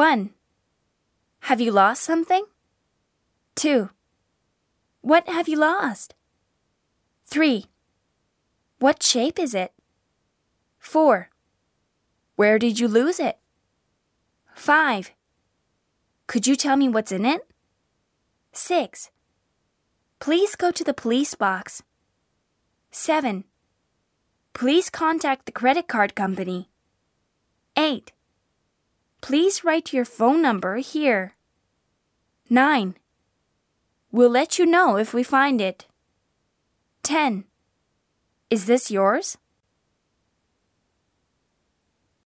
1. Have you lost something? 2. What have you lost? 3. What shape is it? 4. Where did you lose it? 5. Could you tell me what's in it? 6. Please go to the police box. 7. Please contact the credit card company. 8. Please write your phone number here. 9. We'll let you know if we find it. 10. Is this yours?